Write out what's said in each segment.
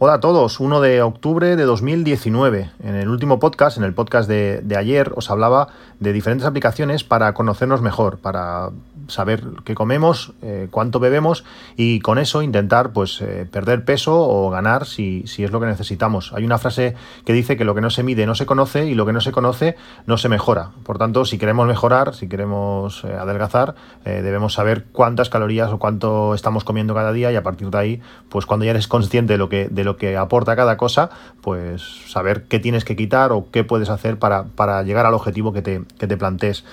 Hola a todos, 1 de octubre de 2019. En el último podcast, en el podcast de, ayer, os hablaba de diferentes aplicaciones para conocernos mejor, para saber qué comemos, eh, cuánto bebemos y con eso intentar pues eh, perder peso o ganar si, si, es lo que necesitamos. Hay una frase que dice que lo que no se mide no se conoce y lo que no se conoce no se mejora. Por tanto, si queremos mejorar, si queremos eh, adelgazar, debemos saber cuántas calorías o cuánto estamos comiendo cada día y a partir de ahí, pues cuando ya eres consciente de lo que, lo que aporta cada cosa, pues saber qué tienes que quitar o qué puedes hacer para, para llegar al objetivo que te, que te plantees.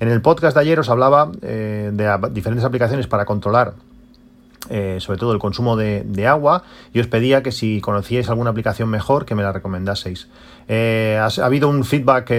En el podcast de ayer os hablaba eh, de diferentes aplicaciones para controlar eh, sobre todo el consumo de, agua y os pedía que si conocíais alguna aplicación mejor que me la recomendaseis. Eh, ha, habido un feedback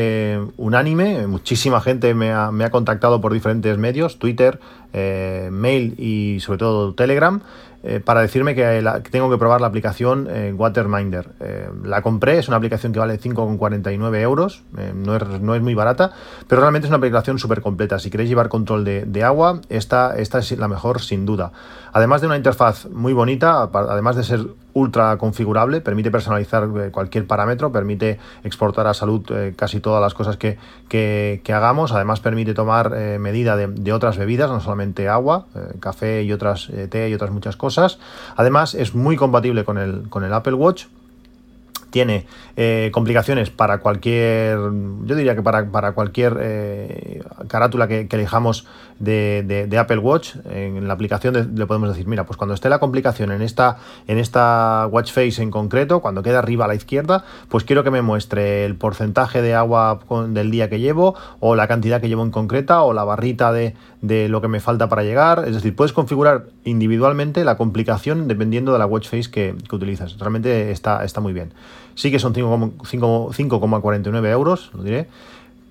unánime, muchísima gente me ha, me ha, contactado por diferentes medios, Twitter, mail y sobre todo Telegram. Eh, para decirme que, tengo que probar la aplicación eh, Waterminder. Eh, la compré, es una aplicación que vale 5,49 euros, no es, no, es, muy barata, pero realmente es una aplicación súper completa. Si queréis llevar control de, agua, esta, esta es la mejor sin duda. Además de una interfaz muy bonita, además de ser ultra configurable, permite personalizar cualquier parámetro, permite exportar a salud casi todas las cosas que, que, hagamos, además permite tomar medida de, de, otras bebidas, no solamente agua, café y otras té y otras muchas cosas. Además, es muy compatible con el, con el Apple Watch tiene eh, complicaciones para cualquier, yo diría que para, para cualquier eh, carátula que, elijamos de, Apple Watch, en la aplicación le podemos decir, mira, pues cuando esté la complicación en esta, en esta watch face en concreto, cuando queda arriba a la izquierda, pues quiero que me muestre el porcentaje de agua del día que llevo, o la cantidad que llevo en concreta, o la barrita de, de lo que me falta para llegar. Es decir, puedes configurar individualmente la complicación dependiendo de la watch face que, que utilizas. Realmente está, está muy bien. Sí que son 5,49 euros, lo diré,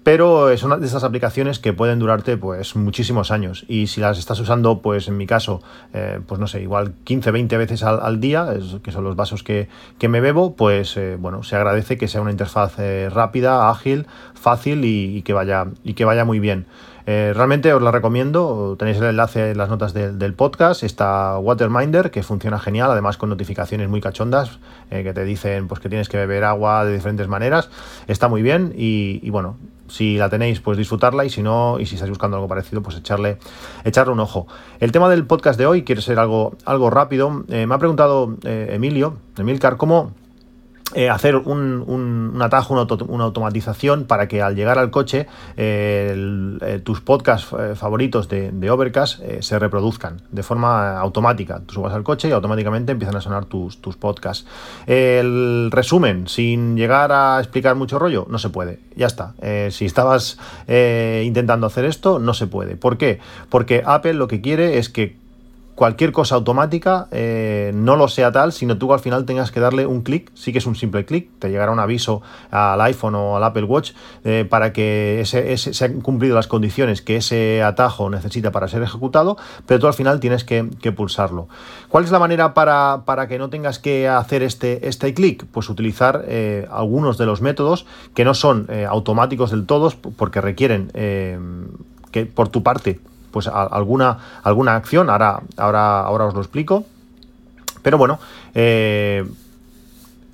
pero son de esas aplicaciones que pueden durarte pues muchísimos años y si las estás usando pues en mi caso eh, pues no sé igual 15 20 veces al, día que son los vasos que, me bebo pues eh, bueno se agradece que sea una interfaz eh, rápida ágil fácil y, que vaya y que vaya muy bien realmente os la recomiendo, tenéis el enlace en las notas del podcast, está Waterminder, que funciona genial, además con notificaciones muy cachondas, que te dicen pues que tienes que beber agua de diferentes maneras, está muy bien y bueno, si la tenéis, pues disfrutarla y si no, y si estáis buscando algo parecido, pues echarle, echarle un ojo. El tema del podcast de hoy quiere ser algo, algo rápido. Eh, me ha preguntado eh, Emilio, Emilcar, cómo eh, hacer un, atajo, una, automatización para que al llegar al coche eh, eh, tus podcasts favoritos de, Overcast se reproduzcan de forma automática. Tú subas al coche y automáticamente empiezan a sonar tus, tus podcasts. El resumen, sin llegar a explicar mucho rollo, no se puede. Ya está. si estabas intentando hacer esto, no se puede. ¿Por qué? Porque Apple lo que quiere es que cualquier cosa automática eh, no lo sea tal, sino tú al final tengas que darle un clic, sí que es un simple clic, te llegará un aviso al iPhone o al Apple Watch eh, para que ese, se han cumplido las condiciones que ese atajo necesita para ser ejecutado, pero tú al final tienes que, pulsarlo. ¿Cuál es la manera para, que no tengas que hacer este, este clic? Pues utilizar eh, algunos de los métodos que no son automáticos del todo porque requieren que por tu parte pues alguna, alguna acción, ahora, ahora, ahora os lo explico. Pero bueno, eh,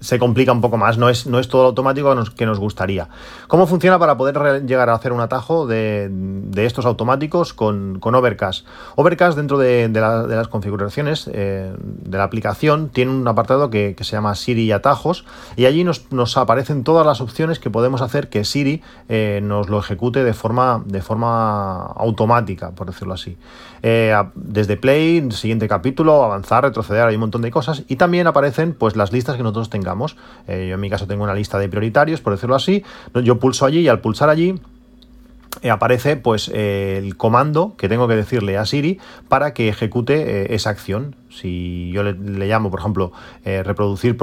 se complica un poco más, no es, no es todo automático que nos, gustaría. ¿Cómo funciona para poder llegar a hacer un atajo de, estos automáticos con, con, Overcast? Overcast dentro de, las configuraciones eh, de la aplicación tiene un apartado que, se llama Siri atajos y allí nos, aparecen todas las opciones que podemos hacer que Siri eh, nos lo ejecute de forma, de forma automática, por decirlo así. Eh, desde Play, siguiente capítulo, avanzar, retroceder, hay un montón de cosas y también aparecen pues las listas que nosotros tengamos eh, yo en mi caso tengo una lista de prioritarios, por decirlo así. Yo pulso allí y al pulsar allí eh, aparece pues el comando que tengo que decirle a Siri para que ejecute eh, esa acción. Si yo le, llamo, por ejemplo, reproducir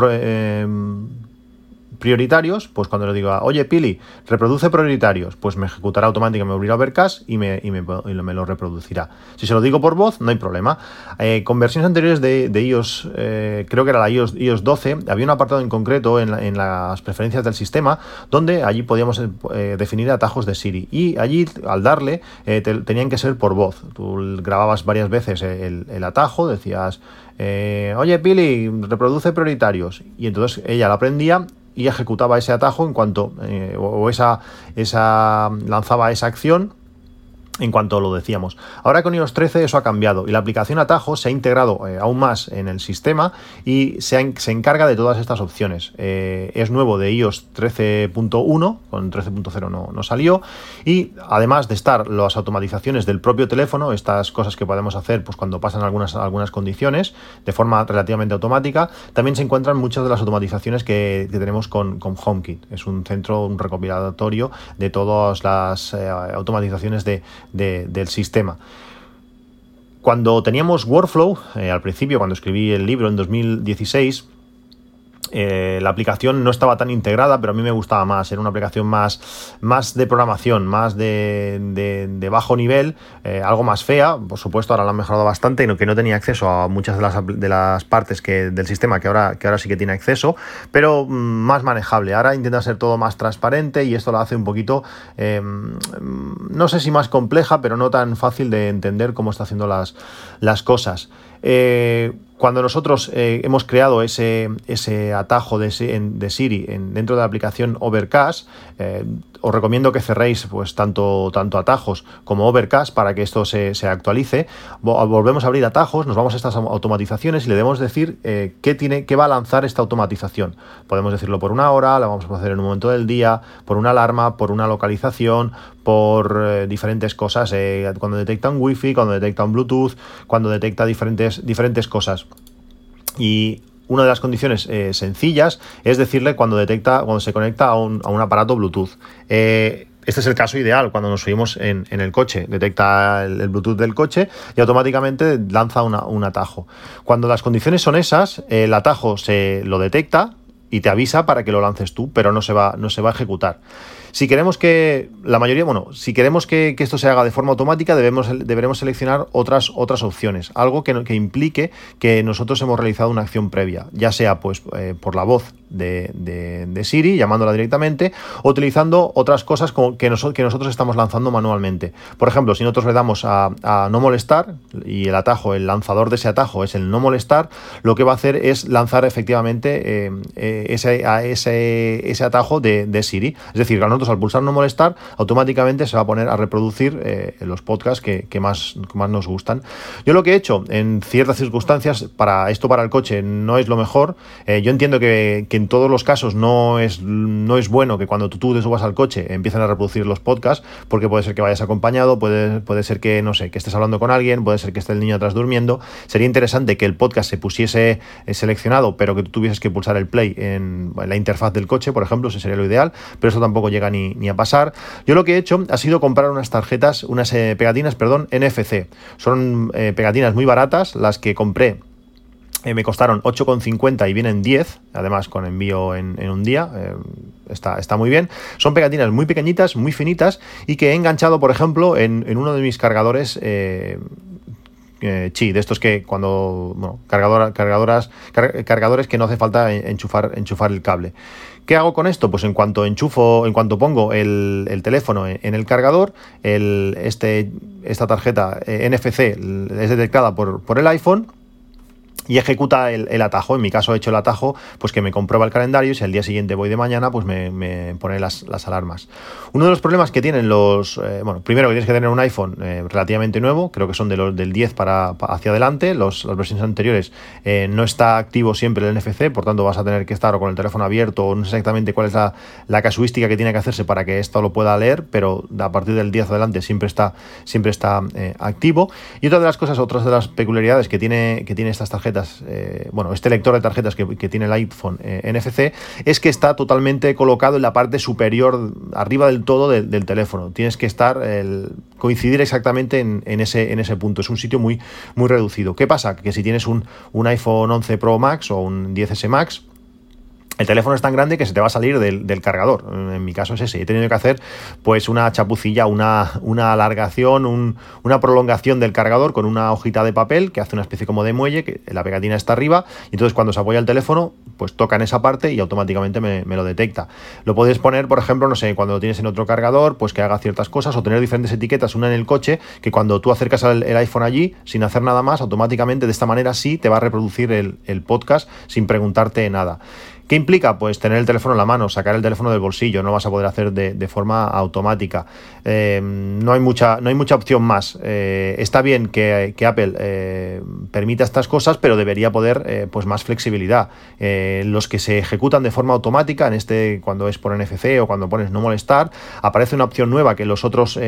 prioritarios, pues cuando le digo, oye Pili, reproduce prioritarios, pues me ejecutará automáticamente, me abrirá Overcast y me, y me, lo reproducirá. Si se lo digo por voz, no hay problema. Eh, con versiones anteriores de, iOS, eh, creo que era la iOS, iOS 12, había un apartado en concreto en, las preferencias del sistema donde allí podíamos eh, definir atajos de Siri. Y allí, al darle, tenían que ser por voz. Tú grababas varias veces el, atajo, decías oye Pili, reproduce prioritarios. Y entonces ella la aprendía y ejecutaba ese atajo en cuanto, eh, o esa, esa, lanzaba esa acción en cuanto lo decíamos. Ahora con iOS 13 eso ha cambiado y la aplicación Atajo se ha integrado eh, aún más en el sistema y se, se encarga de todas estas opciones. Eh, es nuevo de iOS 13.1, con 13.0 no, no, salió, y además de estar las automatizaciones del propio teléfono, estas cosas que podemos hacer pues, cuando pasan algunas, algunas condiciones de forma relativamente automática, también se encuentran muchas de las automatizaciones que, tenemos con, con, HomeKit. Es un centro, un recopilatorio de todas las eh, automatizaciones de del sistema. Cuando teníamos Workflow, eh, al principio, cuando escribí el libro en 2016, eh, la aplicación no estaba tan integrada, pero a mí me gustaba más. Era una aplicación más, más de programación, más de, bajo nivel, eh, algo más fea. Por supuesto, ahora la han mejorado bastante y que no tenía acceso a muchas de las, de las partes que, del sistema que ahora, que ahora sí que tiene acceso, pero mm, más manejable. Ahora intenta ser todo más transparente y esto lo hace un poquito, em, no sé si más compleja, pero no tan fácil de entender cómo está haciendo las, las cosas. Eh, cuando nosotros eh, hemos creado ese, ese atajo de, de Siri en, dentro de la aplicación Overcast, eh, os recomiendo que cerréis pues, tanto, tanto atajos como Overcast para que esto se, actualice. Volvemos a abrir atajos, nos vamos a estas automatizaciones y le debemos decir eh, qué, tiene, qué va a lanzar esta automatización. Podemos decirlo por una hora, la vamos a hacer en un momento del día, por una alarma, por una localización, por diferentes cosas, cuando detecta un Wi-Fi, cuando detecta un Bluetooth, cuando detecta diferentes, diferentes cosas. Y una de las condiciones eh, sencillas es decirle cuando detecta, cuando se conecta a un, aparato Bluetooth. Eh, este es el caso ideal cuando nos subimos en, el coche. Detecta el, Bluetooth del coche y automáticamente lanza un atajo. Cuando las condiciones son esas, el atajo se lo detecta y te avisa para que lo lances tú, pero no se va, no se va a ejecutar. Si queremos que la mayoría, bueno, si queremos que, esto se haga de forma automática, debemos, deberemos seleccionar otras, otras opciones, algo que, que implique que nosotros hemos realizado una acción previa, ya sea pues eh, por la voz de, de, Siri, llamándola directamente, o utilizando otras cosas como que, que nosotros estamos lanzando manualmente. Por ejemplo, si nosotros le damos a, no molestar y el atajo, el lanzador de ese atajo es el no molestar, lo que va a hacer es lanzar efectivamente eh, ese, ese, atajo de, Siri. Es decir, nosotros al pulsar no molestar, automáticamente se va a poner a reproducir eh, los podcasts que, más, más nos gustan. Yo lo que he hecho en ciertas circunstancias, para esto para el coche no es lo mejor. Eh, yo entiendo que, en todos los casos no es, no es bueno que cuando tú, te subas al coche empiecen a reproducir los podcasts, porque puede ser que vayas acompañado, puede, puede ser que, no sé, que estés hablando con alguien, puede ser que esté el niño atrás durmiendo. Sería interesante que el podcast se pusiese eh, seleccionado, pero que tú tuvieses que pulsar el play en, la interfaz del coche, por ejemplo, eso sería lo ideal, pero eso tampoco llega ni a pasar. Yo lo que he hecho ha sido comprar unas tarjetas, unas eh, pegatinas, perdón, NFC. Son eh, pegatinas muy baratas, las que compré eh, me costaron 8,50 y vienen 10, además con envío en, un día. está, muy bien. Son pegatinas muy pequeñitas, muy finitas y que he enganchado, por ejemplo, en, uno de mis cargadores. Chi, de estos que cuando, bueno, cargadoras, cargadores que no hace falta enchufar, enchufar el cable. ¿Qué hago con esto? Pues en cuanto enchufo, en cuanto pongo el, teléfono en, el cargador, este, esta tarjeta eh, NFC es detectada por el iPhone y ejecuta el, atajo. En mi caso he hecho el atajo, pues que me comprueba el calendario y si al día siguiente voy de mañana, pues me, pone las, alarmas. Uno de los problemas que tienen los, eh, bueno, primero que tienes que tener un iPhone eh, relativamente nuevo, creo que son de los del 10 para, hacia adelante, los, las versiones anteriores eh, no está activo siempre el NFC, por tanto vas a tener que estar o con el teléfono abierto o no sé exactamente cuál es la, casuística que tiene que hacerse para que esto lo pueda leer, pero a partir del 10 adelante siempre está, siempre está activo. Y otra de las cosas, otras de las peculiaridades que tiene, que tiene estas tarjetas eh, bueno, este lector de tarjetas que, tiene el iPhone eh, NFC, es que está totalmente colocado en la parte superior, arriba del todo del teléfono. Tienes que estar, coincidir exactamente en, ese, en ese punto. Es un sitio muy, muy reducido. ¿Qué pasa? Que si tienes un, un iPhone 11 Pro Max o un 10S Max, el teléfono es tan grande que se te va a salir del, cargador. En mi caso es ese. He tenido que hacer pues una chapucilla, una, una alargación, una prolongación del cargador con una hojita de papel que hace una especie como de muelle, que la pegatina está arriba, y entonces cuando se apoya el teléfono, pues toca en esa parte y automáticamente me, lo detecta. Lo puedes poner, por ejemplo, no sé, cuando lo tienes en otro cargador, pues que haga ciertas cosas, o tener diferentes etiquetas, una en el coche, que cuando tú acercas el, iPhone allí, sin hacer nada más, automáticamente de esta manera sí te va a reproducir el podcast sin preguntarte nada. ¿Qué implica? Pues tener el teléfono en la mano, sacar el teléfono del bolsillo, no vas a poder hacer de, forma automática. Eh, no, hay mucha, no hay mucha opción más. Eh, está bien que, Apple eh, permita estas cosas, pero debería poder pues más flexibilidad. los que se ejecutan de forma automática, en este cuando es por NFC o cuando pones no molestar, aparece una opción nueva que en los otros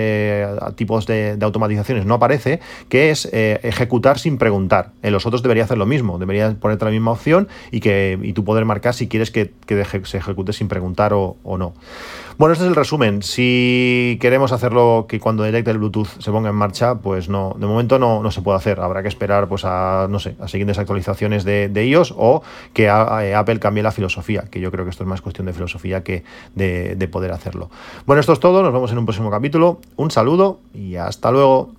tipos de, automatizaciones no aparece, que es ejecutar sin preguntar. En los otros debería hacer lo mismo, debería ponerte la misma opción y que y tú poder marcar si quieres que, se ejecute sin preguntar o, no. Bueno, este es el resumen. Si queremos hacerlo que cuando detecte el Bluetooth se ponga en marcha, pues no, de momento no, se puede hacer. Habrá que esperar pues a, no sé, a siguientes actualizaciones de, de iOS o que eh, Apple cambie la filosofía, que yo creo que esto es más cuestión de filosofía que de poder hacerlo. Bueno, esto es todo. Nos vemos en un próximo capítulo. Un saludo y hasta luego.